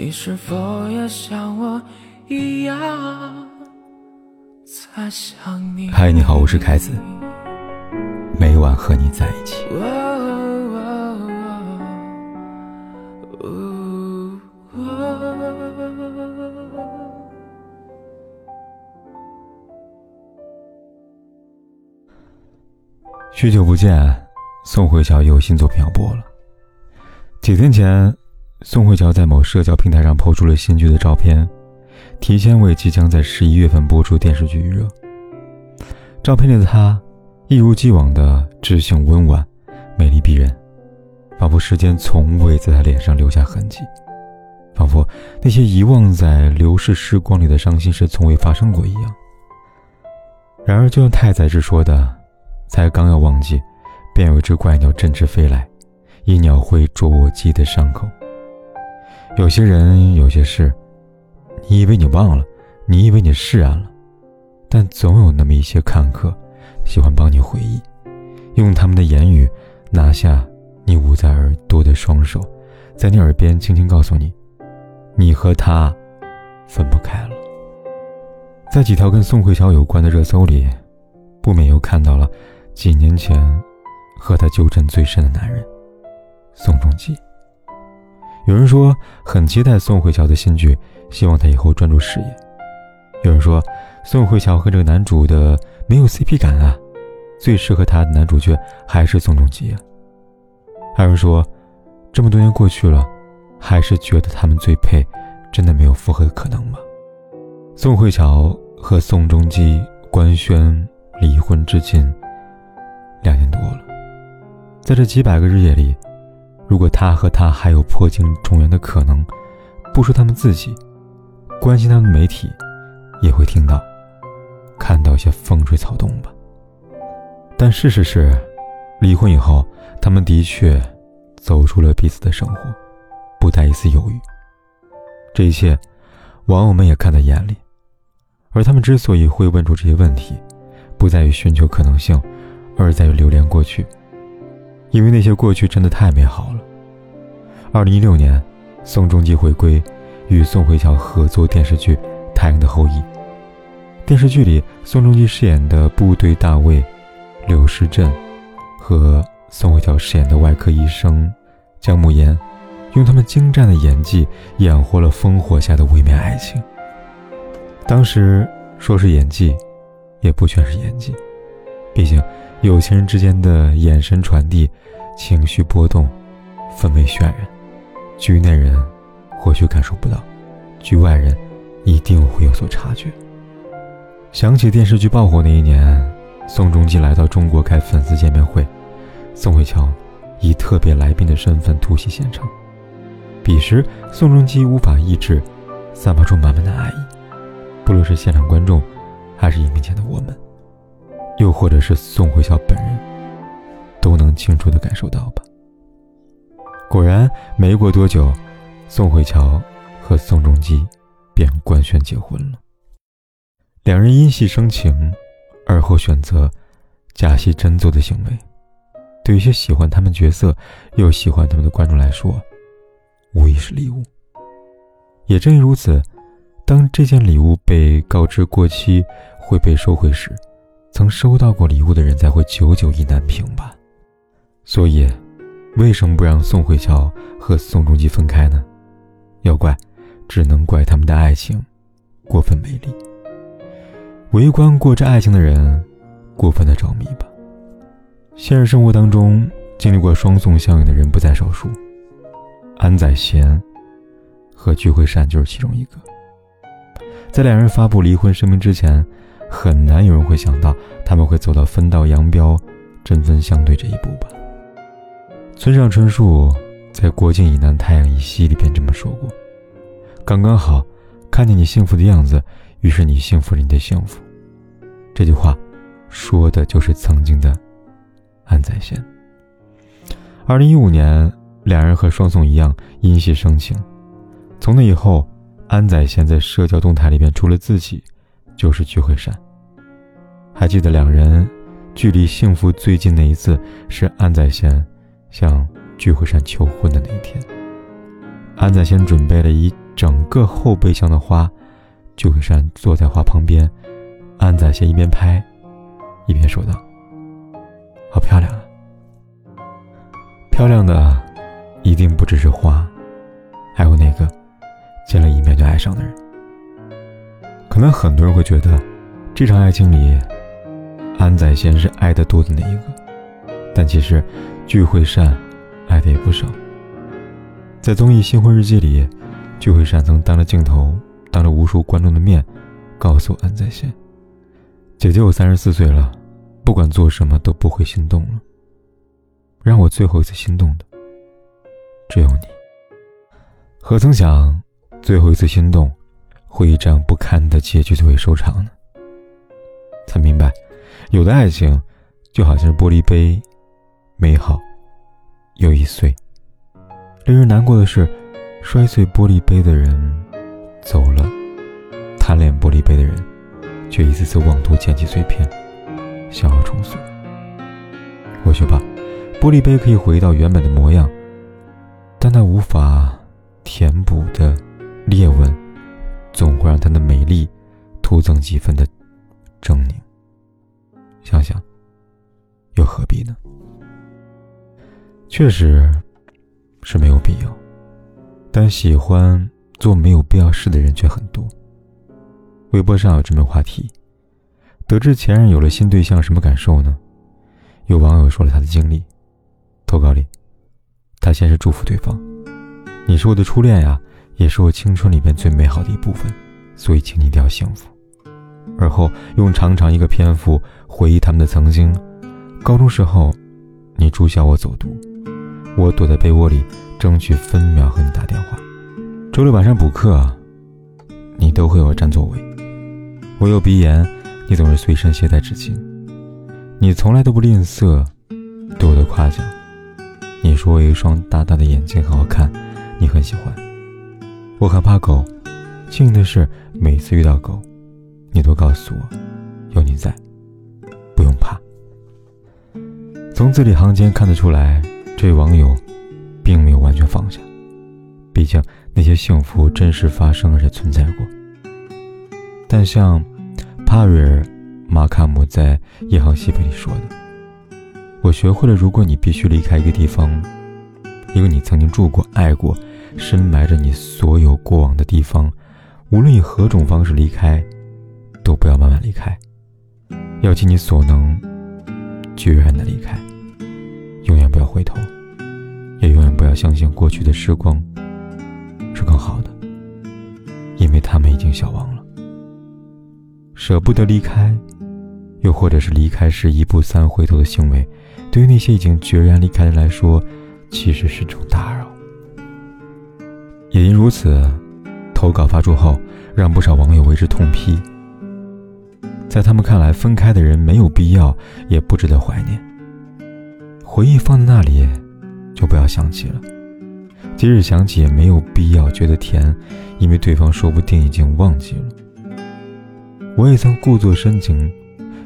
你是否也像我一样在想你？嗨，你好，我是凯子，每晚和你在一起。许久不见，宋慧乔有新作品要播了。几天前，宋慧乔在某社交平台上抛出了新剧的照片，提前为即将在十一月份播出电视剧预热。照片里的她，一如既往的知性温婉，美丽逼人，仿佛时间从未在她脸上留下痕迹，仿佛那些遗忘在流逝时光里的伤心事从未发生过一样。然而，就像太宰治说的。才刚要忘记，便有一只怪鸟振翅飞来，一鸟喙啄我记的伤口。有些人，有些事，你以为你忘了，你以为你释然了，但总有那么一些看客，喜欢帮你回忆，用他们的言语拿下你捂在耳朵的双手，在你耳边轻轻告诉你，你和他分不开了。在几条跟宋慧乔有关的热搜里，不免又看到了。几年前，和她纠缠最深的男人，宋仲基。有人说很期待宋慧乔的新剧，希望她以后专注事业。有人说宋慧乔和这个男主的没有 CP 感啊，最适合她的男主角还是宋仲基啊。还有人说，这么多年过去了，还是觉得他们最配，真的没有复合的可能吗？宋慧乔和宋仲基官宣离婚至今。两年多了，在这几百个日夜里，如果他和他还有破镜重圆的可能，不说他们自己，关心他们媒体，也会听到、看到一些风吹草动吧。但事实是，离婚以后，他们的确走出了彼此的生活，不带一丝犹豫。这一切，网友们也看在眼里。而他们之所以会问出这些问题，不在于寻求可能性。而在于留恋过去，因为那些过去真的太美好了。二零一六年，宋仲基回归，与宋慧乔合作电视剧《太阳的后裔》。电视剧里，宋仲基饰演的部队大尉柳时镇，和宋慧乔饰演的外科医生姜暮言，用他们精湛的演技演活了烽火下的微妙爱情。当时说是演技，也不全是演技，毕竟。有情人之间的眼神传递，情绪波动，氛围渲染，局内人或许感受不到，局外人一定会有所察觉。想起电视剧爆火那一年，宋仲基来到中国开粉丝见面会，宋慧乔以特别来宾的身份突袭现场。彼时，宋仲基无法抑制，散发出满满的爱意，不论是现场观众，还是荧屏前的我们。又或者是宋慧乔本人，都能清楚的感受到吧。果然，没过多久，宋慧乔和宋仲基便官宣结婚了。两人因戏生情，而后选择假戏真做的行为，对一些喜欢他们角色又喜欢他们的观众来说，无疑是礼物。也正因如此，当这件礼物被告知过期会被收回时，曾收到过礼物的人才会久久意难平吧。所以，为什么不让宋慧乔和宋仲基分开呢？要怪，只能怪他们的爱情过分美丽。围观过这爱情的人，过分的着迷吧。现实生活当中，经历过双宋相遇的人不在少数。安宰贤和具惠善就是其中一个。在两人发布离婚声明之前。很难有人会想到他们会走到分道扬镳、针锋相对这一步吧。村上春树在《国境以南，太阳以西》里边这么说过：“刚刚好，看见你幸福的样子，于是你幸福了你的幸福。”这句话说的就是曾经的安宰贤。二零一五年，两人和双宋一样因戏生情，从那以后，安宰贤在社交动态里边除了自己。就是聚会山。还记得两人距离幸福最近的一次是安宰贤向聚会山求婚的那一天。安宰贤准备了一整个后备箱的花，聚会山坐在花旁边，安宰先一边拍，一边说道：“好漂亮啊！漂亮的，一定不只是花，还有那个见了一面就爱上的人。可能很多人会觉得，这场爱情里，安宰先是爱的多的那一个，但其实聚会善爱的也不少。在综艺《新婚日记》里。”聚会上曾当着镜头，当着无数观众的面，告诉安在线：“姐姐，我三十四岁了，不管做什么都不会心动了。让我最后一次心动的，只有你。何曾想，最后一次心动，会以这样不堪的结局作为收场呢？才明白，有的爱情，就好像是玻璃杯，美好又易碎。令人难过的是。”摔碎玻璃杯的人走了，贪恋玻璃杯的人却一次次妄图捡起碎片，想要重塑。或许吧，玻璃杯可以回到原本的模样，但那无法填补的裂纹，总会让它的美丽徒增几分的狰狞。想想，又何必呢？确实是没有必要。但喜欢做没有必要事的人却很多。微博上有这么话题：得知前任有了新对象，什么感受呢？有网友说了他的经历，投稿里，他先是祝福对方：“你是我的初恋呀，也是我青春里面最美好的一部分，所以请你一定要幸福。”而后用长长一个篇幅回忆他们的曾经：高中时候，你住校我走读，我躲在被窝里。争取分秒和你打电话。周六晚上补课，你都会我占座位。我有鼻炎，你总是随身携带纸巾。你从来都不吝啬对我的夸奖。你说我有一双大大的眼睛很好看，你很喜欢。我很怕狗，幸运的是每次遇到狗，你都告诉我有你在，不用怕。从字里行间看得出来，这位网友。并没有完全放下，毕竟那些幸福真实发生而且存在过。但像帕瑞尔·马卡姆在《夜航西北》里说的：“我学会了，如果你必须离开一个地方，一个你曾经住过、爱过、深埋着你所有过往的地方，无论以何种方式离开，都不要慢慢离开，要尽你所能，决然的离开，永远不要回头。”也永远不要相信过去的时光是更好的，因为他们已经消亡了。舍不得离开，又或者是离开时一步三回头的行为，对于那些已经决然离开的人来说，其实是种打扰。也因如此，投稿发出后，让不少网友为之痛批。在他们看来，分开的人没有必要，也不值得怀念。回忆放在那里。就不要想起了，即使想起也没有必要觉得甜，因为对方说不定已经忘记了。我也曾故作深情，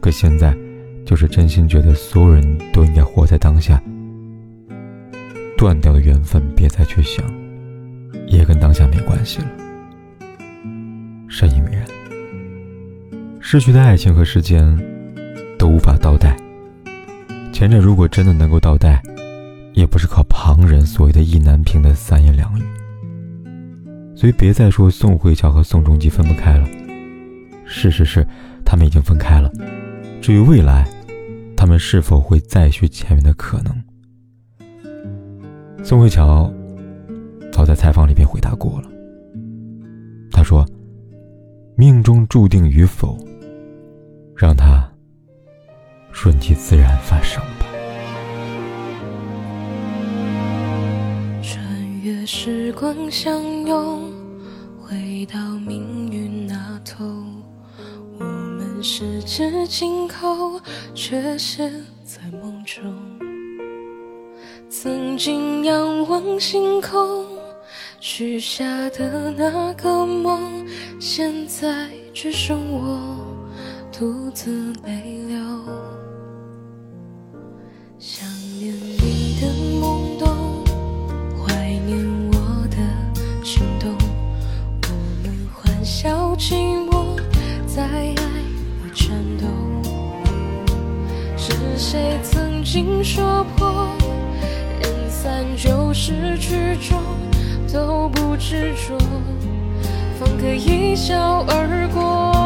可现在就是真心觉得所有人都应该活在当下。断掉的缘分别再去想，也跟当下没关系了。深以为然。失去的爱情和时间都无法倒带，前者如果真的能够倒带。也不是靠旁人所谓的意难平的三言两语，所以别再说宋慧乔和宋仲基分不开了。事实是，他们已经分开了。至于未来，他们是否会再续前缘的可能？宋慧乔早在采访里边回答过了。他说：“命中注定与否，让他顺其自然发生吧。”穿越时光相拥，回到命运那头，我们十指紧扣，却是在梦中。曾经仰望星空，许下的那个梦，现在只剩我独自泪流。寂寞，在爱里颤抖。是谁曾经说破，人散就是曲终，都不执着，方可一笑而过。